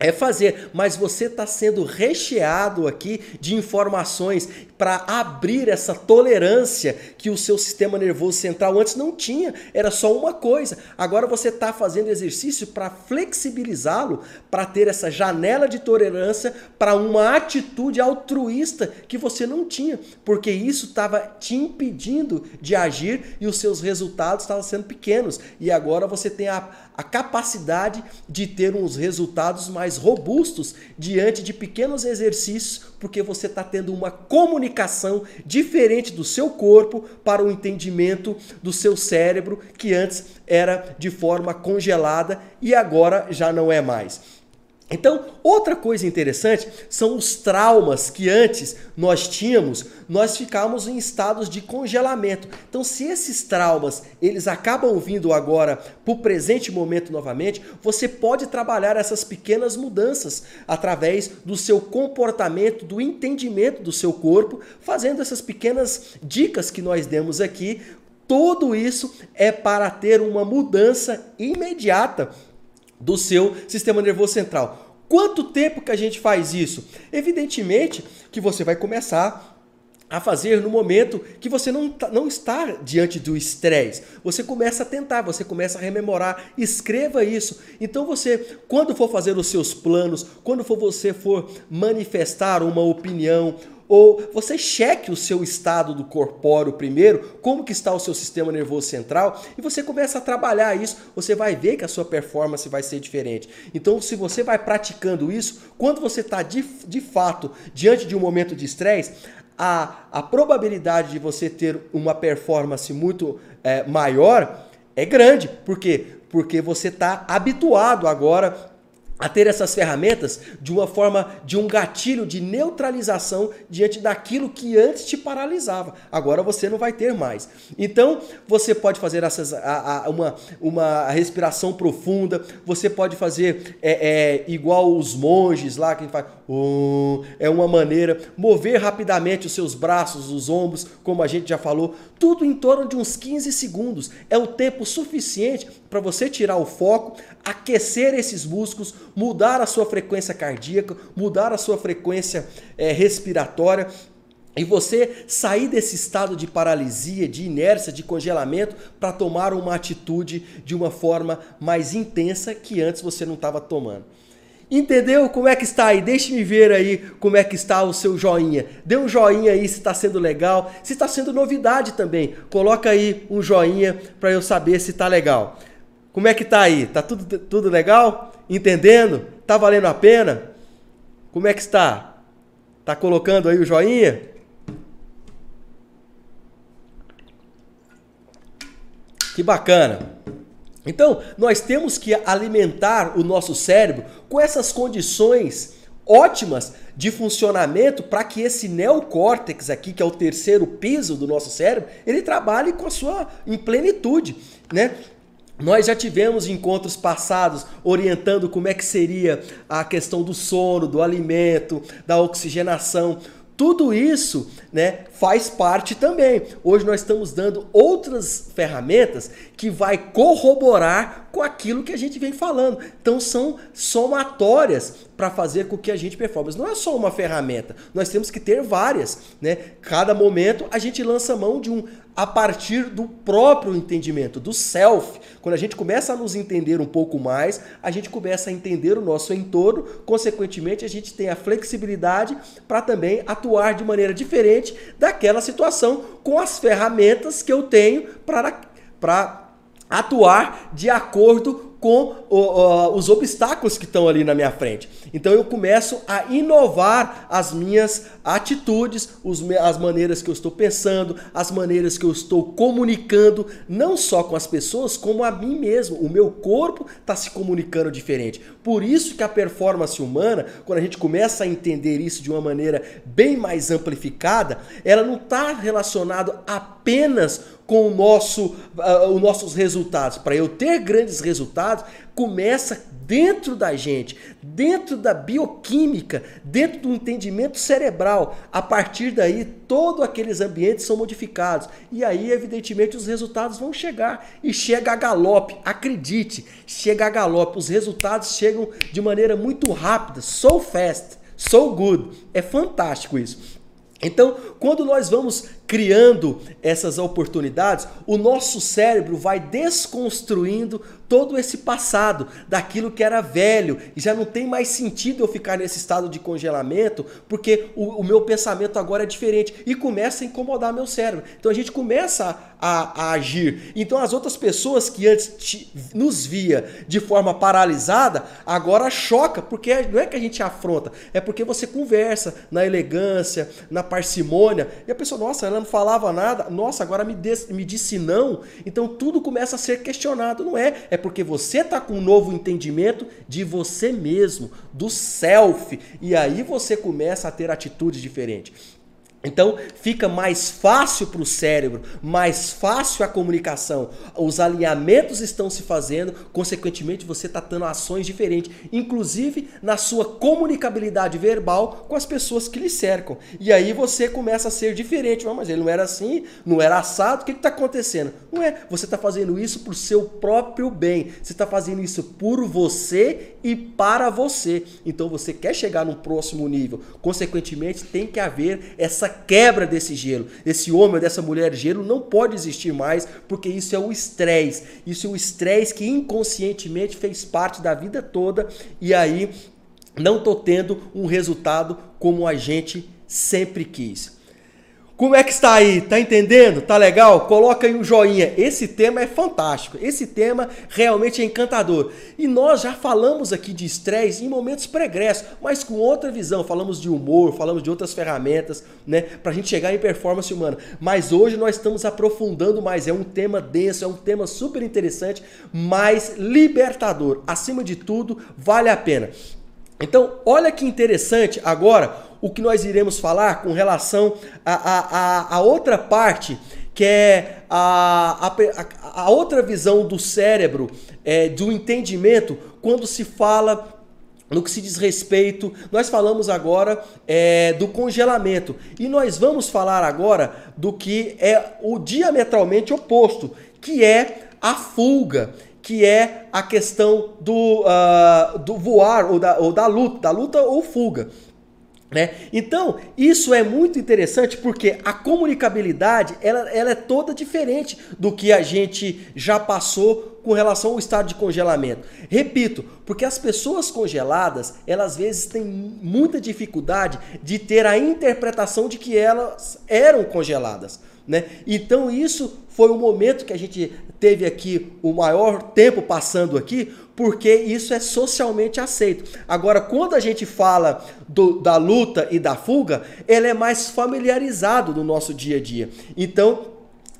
é fazer, mas você está sendo recheado aqui de informações para abrir essa tolerância que o seu sistema nervoso central antes não tinha, era só uma coisa. Agora você está fazendo exercício para flexibilizá-lo, para ter essa janela de tolerância para uma atitude altruísta que você não tinha, porque isso estava te impedindo de agir e os seus resultados estavam sendo pequenos. E agora você tem a, a capacidade de ter uns resultados mais robustos diante de pequenos exercícios, porque você está tendo uma comunicação diferente do seu corpo para o entendimento do seu cérebro, que antes era de forma congelada e agora já não é mais. Então, outra coisa interessante são os traumas que antes nós tínhamos, nós ficávamos em estados de congelamento. Então, se esses traumas, eles acabam vindo agora para o presente momento novamente, você pode trabalhar essas pequenas mudanças através do seu comportamento, do entendimento do seu corpo, fazendo essas pequenas dicas que nós demos aqui. Tudo isso é para ter uma mudança imediata do seu sistema nervoso central. Quanto tempo que a gente faz isso? Evidentemente que você vai começar a fazer no momento que você não, tá, não está diante do estresse. Você começa a tentar, você começa a rememorar, escreva isso. Então você, quando for fazer os seus planos, quando for você for manifestar uma opinião, ou você cheque o seu estado do corpóreo primeiro, como que está o seu sistema nervoso central, e você começa a trabalhar isso, você vai ver que a sua performance vai ser diferente. Então, se você vai praticando isso, quando você está de, de fato diante de um momento de estresse, a, a probabilidade de você ter uma performance muito é, maior é grande. Por quê? Porque você está habituado agora a ter essas ferramentas de uma forma de um gatilho de neutralização diante daquilo que antes te paralisava. Agora você não vai ter mais. Então você pode fazer essas, a, a, uma, uma respiração profunda, você pode fazer é, é, igual os monges lá que faz. Oh, é uma maneira, mover rapidamente os seus braços, os ombros, como a gente já falou, tudo em torno de uns 15 segundos. É o tempo suficiente para você tirar o foco, aquecer esses músculos, mudar a sua frequência cardíaca, mudar a sua frequência é, respiratória e você sair desse estado de paralisia, de inércia, de congelamento para tomar uma atitude de uma forma mais intensa que antes você não estava tomando. Entendeu como é que está aí? Deixe-me ver aí como é que está o seu joinha. Dê um joinha aí se está sendo legal, se está sendo novidade também. Coloca aí um joinha para eu saber se está legal. Como é que tá aí? Tá tudo, tudo legal? Entendendo? Tá valendo a pena? Como é que está? Tá colocando aí o joinha? Que bacana. Então, nós temos que alimentar o nosso cérebro com essas condições ótimas de funcionamento para que esse neocórtex aqui, que é o terceiro piso do nosso cérebro, ele trabalhe com a sua em plenitude, né? Nós já tivemos encontros passados orientando como é que seria a questão do sono, do alimento, da oxigenação. Tudo isso né, faz parte também. Hoje nós estamos dando outras ferramentas que vai corroborar com aquilo que a gente vem falando. Então são somatórias para fazer com que a gente performe. Não é só uma ferramenta, nós temos que ter várias. Né? Cada momento a gente lança mão de um a partir do próprio entendimento, do self. Quando a gente começa a nos entender um pouco mais, a gente começa a entender o nosso entorno, consequentemente, a gente tem a flexibilidade para também atuar de maneira diferente daquela situação com as ferramentas que eu tenho para atuar de acordo com os obstáculos que estão ali na minha frente. Então eu começo a inovar as minhas atitudes, os, as maneiras que eu estou pensando, as maneiras que eu estou comunicando, não só com as pessoas, como a mim mesmo. O meu corpo está se comunicando diferente. Por isso que a performance humana, quando a gente começa a entender isso de uma maneira bem mais amplificada, ela não está relacionada apenas com o nosso, uh, os nossos resultados. Para eu ter grandes resultados, começa dentro da gente, dentro da bioquímica, dentro do entendimento cerebral. A partir daí, todos aqueles ambientes são modificados. E aí, evidentemente, os resultados vão chegar. E chega a galope, acredite, chega a galope. Os resultados chegam de maneira muito rápida, so fast, so good. É fantástico isso. Então, quando nós vamos criando essas oportunidades, o nosso cérebro vai desconstruindo todo esse passado, daquilo que era velho, e já não tem mais sentido eu ficar nesse estado de congelamento, porque o, o meu pensamento agora é diferente e começa a incomodar meu cérebro. Então a gente começa a, a agir. Então as outras pessoas que antes nos via de forma paralisada, agora choca, porque não é que a gente afronta, é porque você conversa na elegância, na parcimônia, e a pessoa, nossa, ela não falava nada, nossa, agora me, des, me disse não. Então tudo começa a ser questionado. Não é, é porque você está com um novo entendimento de você mesmo, do self. E aí você começa a ter atitudes diferentes. Então fica mais fácil para o cérebro, mais fácil a comunicação. Os alinhamentos estão se fazendo, consequentemente você está tendo ações diferentes, inclusive na sua comunicabilidade verbal com as pessoas que lhe cercam. E aí você começa a ser diferente. Mas ele não era assim, não era assado, o que está acontecendo? Não é, você está fazendo isso por seu próprio bem, você está fazendo isso por você e para você. Então você quer chegar num próximo nível, consequentemente tem que haver essa essa quebra desse gelo. Esse homem ou dessa mulher gelo não pode existir mais, porque isso é o estresse. Isso é o estresse que inconscientemente fez parte da vida toda e aí não tô tendo um resultado como a gente sempre quis. Como é que está aí? Tá entendendo? Tá legal? Coloca aí um joinha. Esse tema é fantástico. Esse tema realmente é encantador. E nós já falamos aqui de estresse em momentos pregressos, mas com outra visão. Falamos de humor, falamos de outras ferramentas, né, pra gente chegar em performance humana. Mas hoje nós estamos aprofundando mais. É um tema denso, é um tema super interessante, mas libertador. Acima de tudo, vale a pena. Então, olha que interessante agora o que nós iremos falar com relação a, a, a, outra parte, que é a, a, a, outra visão do cérebro, é, do entendimento, quando se fala no que se diz respeito, nós falamos agora é, do congelamento. E nós vamos falar agora do que é o diametralmente oposto, que é a fuga, que é a questão do, uh, do voar ou da, ou da luta, da luta ou fuga. Né? Então, isso é muito interessante porque a comunicabilidade ela, ela é toda diferente do que a gente já passou com relação ao estado de congelamento. Repito, porque as pessoas congeladas, elas às vezes têm muita dificuldade de ter a interpretação de que elas eram congeladas. Né? Então isso foi o momento que a gente teve aqui o maior tempo passando aqui, porque isso é socialmente aceito. Agora, quando a gente fala do, da luta e da fuga, ele é mais familiarizado no nosso dia a dia. Então,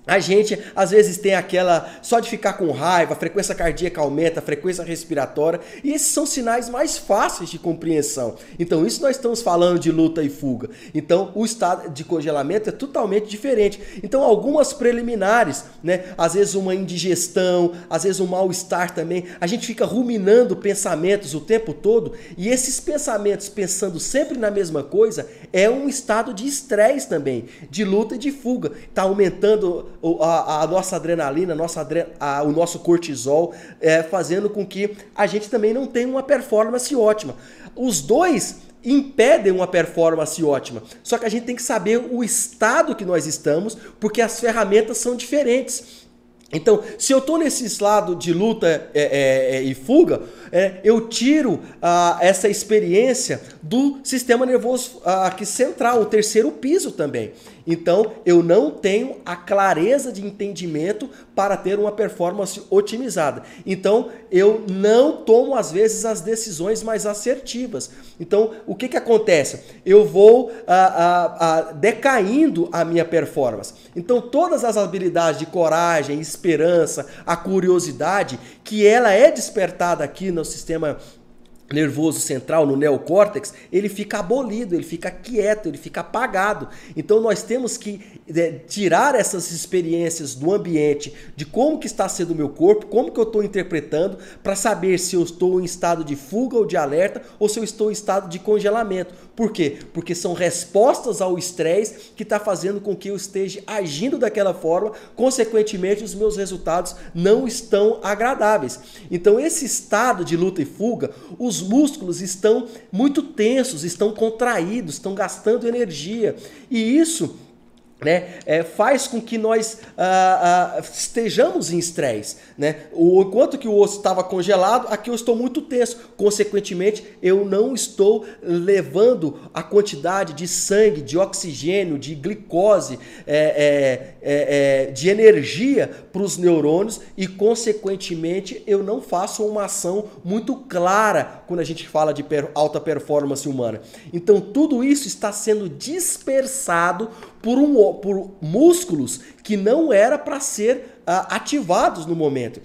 A gente às vezes tem aquela só de ficar com raiva, a frequência cardíaca aumenta, a frequência respiratória, e esses são sinais mais fáceis de compreensão. Então, isso nós estamos falando de luta e fuga. Então, o estado de congelamento é totalmente diferente. Então, algumas preliminares, né? Às vezes uma indigestão, às vezes um mal-estar também. A gente fica ruminando pensamentos o tempo todo, e esses pensamentos pensando sempre na mesma coisa é um estado de estresse também, de luta e de fuga. Está aumentando a, a nossa adrenalina, a nossa, a, o nosso cortisol, é, fazendo com que a gente também não tenha uma performance ótima. Os dois impedem uma performance ótima. Só que a gente tem que saber o estado que nós estamos, porque as ferramentas são diferentes. Então, se eu estou nesse lado de luta é, é, é, e fuga, é, eu tiro ah, essa experiência do sistema nervoso ah, aqui central, o terceiro piso também. Então, eu não tenho a clareza de entendimento para ter uma performance otimizada. Então, eu não tomo, às vezes, as decisões mais assertivas. Então, o que, que acontece? Eu vou ah, ah, decaindo a minha performance. Então, todas as habilidades de coragem, esperança, a curiosidade, que ela é despertada aqui no sistema nervoso central, no neocórtex, ele fica abolido, ele fica quieto, ele fica apagado. Então nós temos que é, tirar essas experiências do ambiente, de como que está sendo o meu corpo, como que eu estou interpretando, para saber se eu estou em estado de fuga ou de alerta, ou se eu estou em estado de congelamento. Por quê? Porque são respostas ao estresse que está fazendo com que eu esteja agindo daquela forma, consequentemente os meus resultados não estão agradáveis. Então esse estado de luta e fuga, os os músculos estão muito tensos, estão contraídos, estão gastando energia. E isso né, é, faz com que nós ah, ah, estejamos em estresse. Né? O, enquanto que o osso estava congelado, aqui eu estou muito tenso. Consequentemente, eu não estou levando a quantidade de sangue, de oxigênio, de glicose, é, é, é, é de energia para os neurônios e, consequentemente, eu não faço uma ação muito clara quando a gente fala de per alta performance humana. Então, tudo isso está sendo dispersado por, um, por músculos que não era para ser uh, ativados no momento.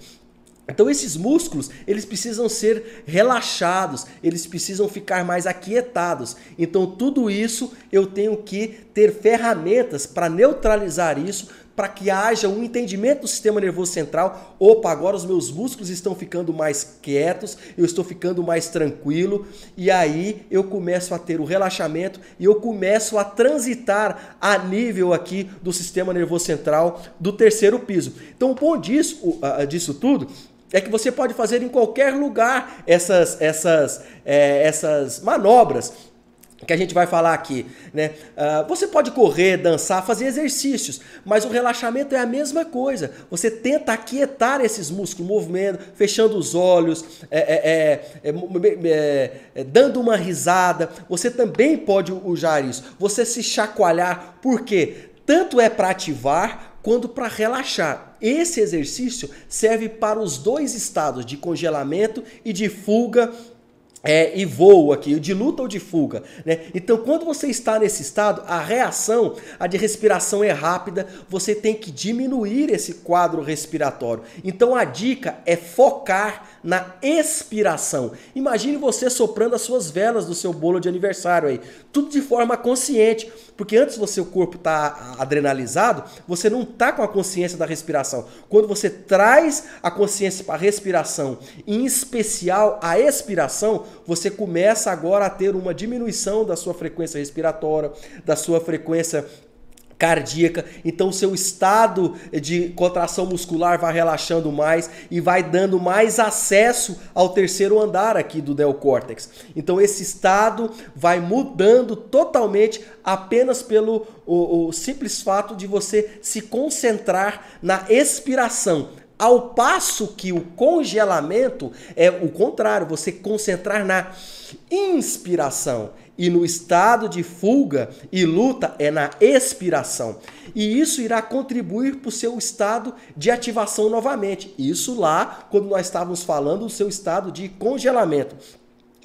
Então esses músculos, eles precisam ser relaxados, eles precisam ficar mais aquietados. Então tudo isso eu tenho que ter ferramentas para neutralizar isso, para que haja um entendimento do sistema nervoso central. Opa, agora os meus músculos estão ficando mais quietos, eu estou ficando mais tranquilo, e aí eu começo a ter o relaxamento e eu começo a transitar a nível aqui do sistema nervoso central do terceiro piso. Então, o bom disso, disso tudo é que você pode fazer em qualquer lugar essas, essas, é, essas manobras que a gente vai falar aqui, né? Uh, você pode correr, dançar, fazer exercícios, mas o relaxamento é a mesma coisa. Você tenta aquietar esses músculos, movimento, fechando os olhos, é, é, é, é, dando uma risada. Você também pode usar isso. Você se chacoalhar, porque tanto é para ativar quanto para relaxar. Esse exercício serve para os dois estados de congelamento e de fuga é, e voo aqui, de luta ou de fuga. Né? Então, quando você está nesse estado, a reação, a de respiração é rápida, você tem que diminuir esse quadro respiratório. Então, a dica é focar na expiração. Imagine você soprando as suas velas do seu bolo de aniversário aí, tudo de forma consciente, porque antes você o corpo está adrenalizado, você não está com a consciência da respiração. Quando você traz a consciência para a respiração, em especial a expiração, você começa agora a ter uma diminuição da sua frequência respiratória, da sua frequência cardíaca, então seu estado de contração muscular vai relaxando mais e vai dando mais acesso ao terceiro andar aqui do neocórtex. Então esse estado vai mudando totalmente apenas pelo o, o simples fato de você se concentrar na expiração. Ao passo que o congelamento é o contrário, você concentrar na inspiração e no estado de fuga e luta é na expiração. E isso irá contribuir para o seu estado de ativação novamente. Isso lá, quando nós estávamos falando do seu estado de congelamento.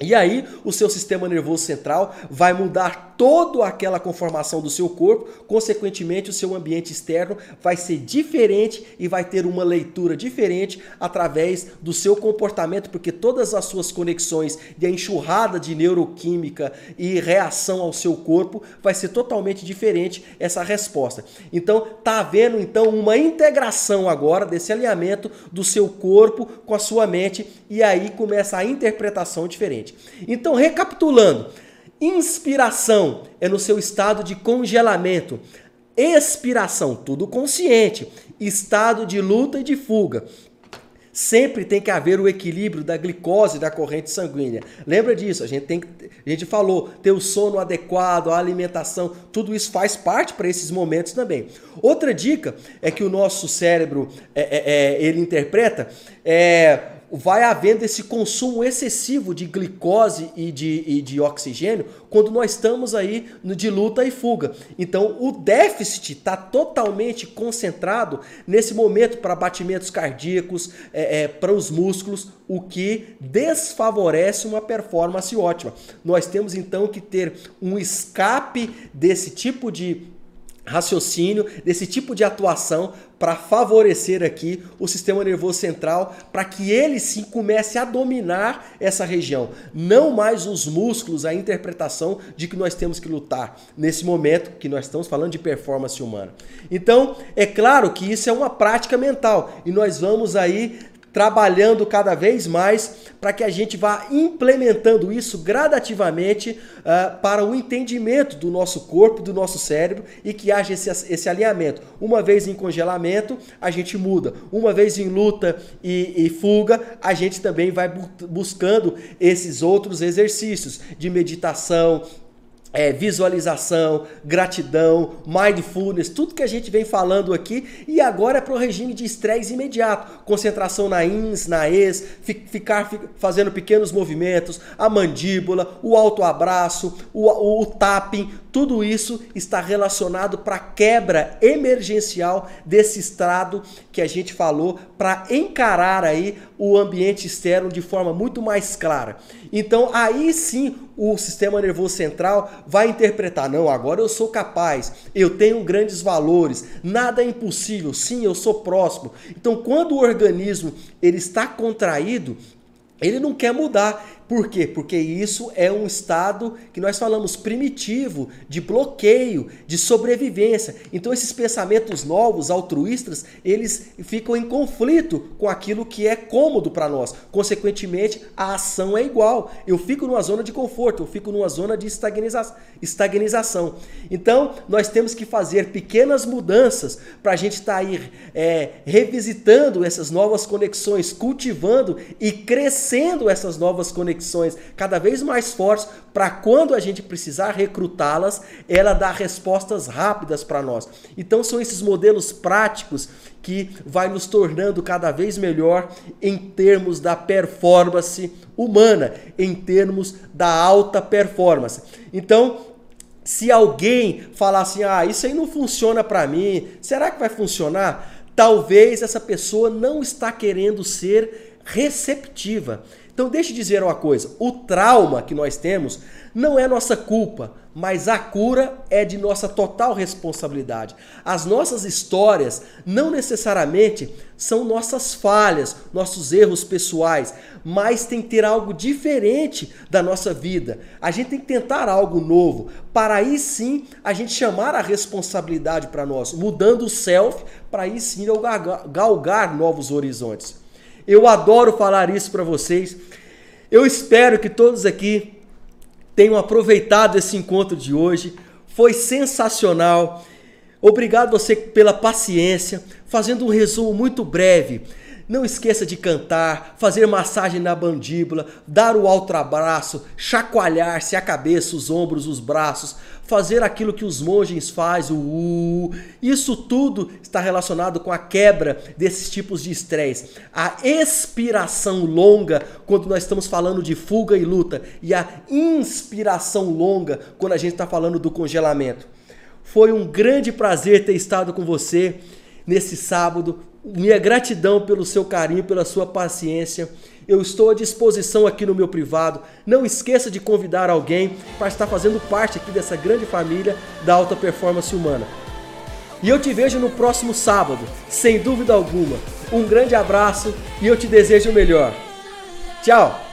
E aí, o seu sistema nervoso central vai mudar toda aquela conformação do seu corpo, consequentemente o seu ambiente externo vai ser diferente e vai ter uma leitura diferente através do seu comportamento, porque todas as suas conexões de enxurrada de neuroquímica e reação ao seu corpo vai ser totalmente diferente essa resposta. Então, tá havendo então uma integração agora desse alinhamento do seu corpo com a sua mente e aí começa a interpretação diferente. Então, recapitulando, Inspiração é no seu estado de congelamento. Expiração, tudo consciente. Estado de luta e de fuga. Sempre tem que haver o equilíbrio da glicose da corrente sanguínea. Lembra disso? A gente tem a gente falou ter o sono adequado, a alimentação, tudo isso faz parte para esses momentos também. Outra dica é que o nosso cérebro é, é, é, ele interpreta é, vai havendo esse consumo excessivo de glicose e de, e de oxigênio quando nós estamos aí de luta e fuga. Então o déficit está totalmente concentrado nesse momento para batimentos cardíacos, é, é, para os músculos, o que desfavorece uma performance ótima. Nós temos então que ter um escape desse tipo de raciocínio, desse tipo de atuação para favorecer aqui o sistema nervoso central, para que ele sim comece a dominar essa região, não mais os músculos, a interpretação de que nós temos que lutar nesse momento que nós estamos falando de performance humana. Então, é claro que isso é uma prática mental e nós vamos aí trabalhando cada vez mais para que a gente vá implementando isso gradativamente uh, para o entendimento do nosso corpo, do nosso cérebro e que haja esse, esse alinhamento. Uma vez em congelamento, a gente muda. Uma vez em luta e, e fuga, a gente também vai bu buscando esses outros exercícios de meditação, é, visualização, gratidão, mindfulness, tudo que a gente vem falando aqui e agora é para o regime de estresse imediato, concentração na ins, na ex, ficar fazendo pequenos movimentos, a mandíbula, o autoabraço, o, o, o tapping, tudo isso está relacionado para quebra emergencial desse estrado que a gente falou para encarar aí o ambiente externo de forma muito mais clara. Então aí sim o sistema nervoso central vai interpretar: não, agora eu sou capaz, eu tenho grandes valores, nada é impossível, sim, eu sou próximo. Então quando o organismo ele está contraído, ele não quer mudar, por quê? Porque isso é um estado que nós falamos primitivo, de bloqueio, de sobrevivência. Então esses pensamentos novos, altruístas, eles ficam em conflito com aquilo que é cômodo para nós. Consequentemente, a ação é igual. Eu fico numa zona de conforto, eu fico numa zona de estagniza estagnização. Então, nós temos que fazer pequenas mudanças para a gente estar tá aí é, revisitando essas novas conexões, cultivando e crescendo essas novas conexões conexões cada vez mais fortes para quando a gente precisar recrutá-las, ela dá respostas rápidas para nós. Então são esses modelos práticos que vai nos tornando cada vez melhor em termos da performance humana, em termos da alta performance. Então, se alguém falar assim: "Ah, isso aí não funciona para mim", será que vai funcionar? Talvez essa pessoa não está querendo ser receptiva. Então deixe dizer uma coisa, o trauma que nós temos não é nossa culpa, mas a cura é de nossa total responsabilidade. As nossas histórias não necessariamente são nossas falhas, nossos erros pessoais, mas tem que ter algo diferente da nossa vida. A gente tem que tentar algo novo, para aí sim a gente chamar a responsabilidade para nós, mudando o self, para aí sim galgar novos horizontes. Eu adoro falar isso para vocês. Eu espero que todos aqui tenham aproveitado esse encontro de hoje. Foi sensacional. Obrigado você pela paciência, fazendo um resumo muito breve. Não esqueça de cantar, fazer massagem na mandíbula, dar o alto abraço, chacoalhar-se a cabeça, os ombros, os braços, fazer aquilo que os monges fazem, o uh, Isso tudo está relacionado com a quebra desses tipos de estresse. A expiração longa, quando nós estamos falando de fuga e luta, e a inspiração longa, quando a gente está falando do congelamento. Foi um grande prazer ter estado com você nesse sábado. Minha gratidão pelo seu carinho, pela sua paciência. Eu estou à disposição aqui no meu privado. Não esqueça de convidar alguém para estar fazendo parte aqui dessa grande família da alta performance humana. E eu te vejo no próximo sábado, sem dúvida alguma. Um grande abraço e eu te desejo o melhor. Tchau!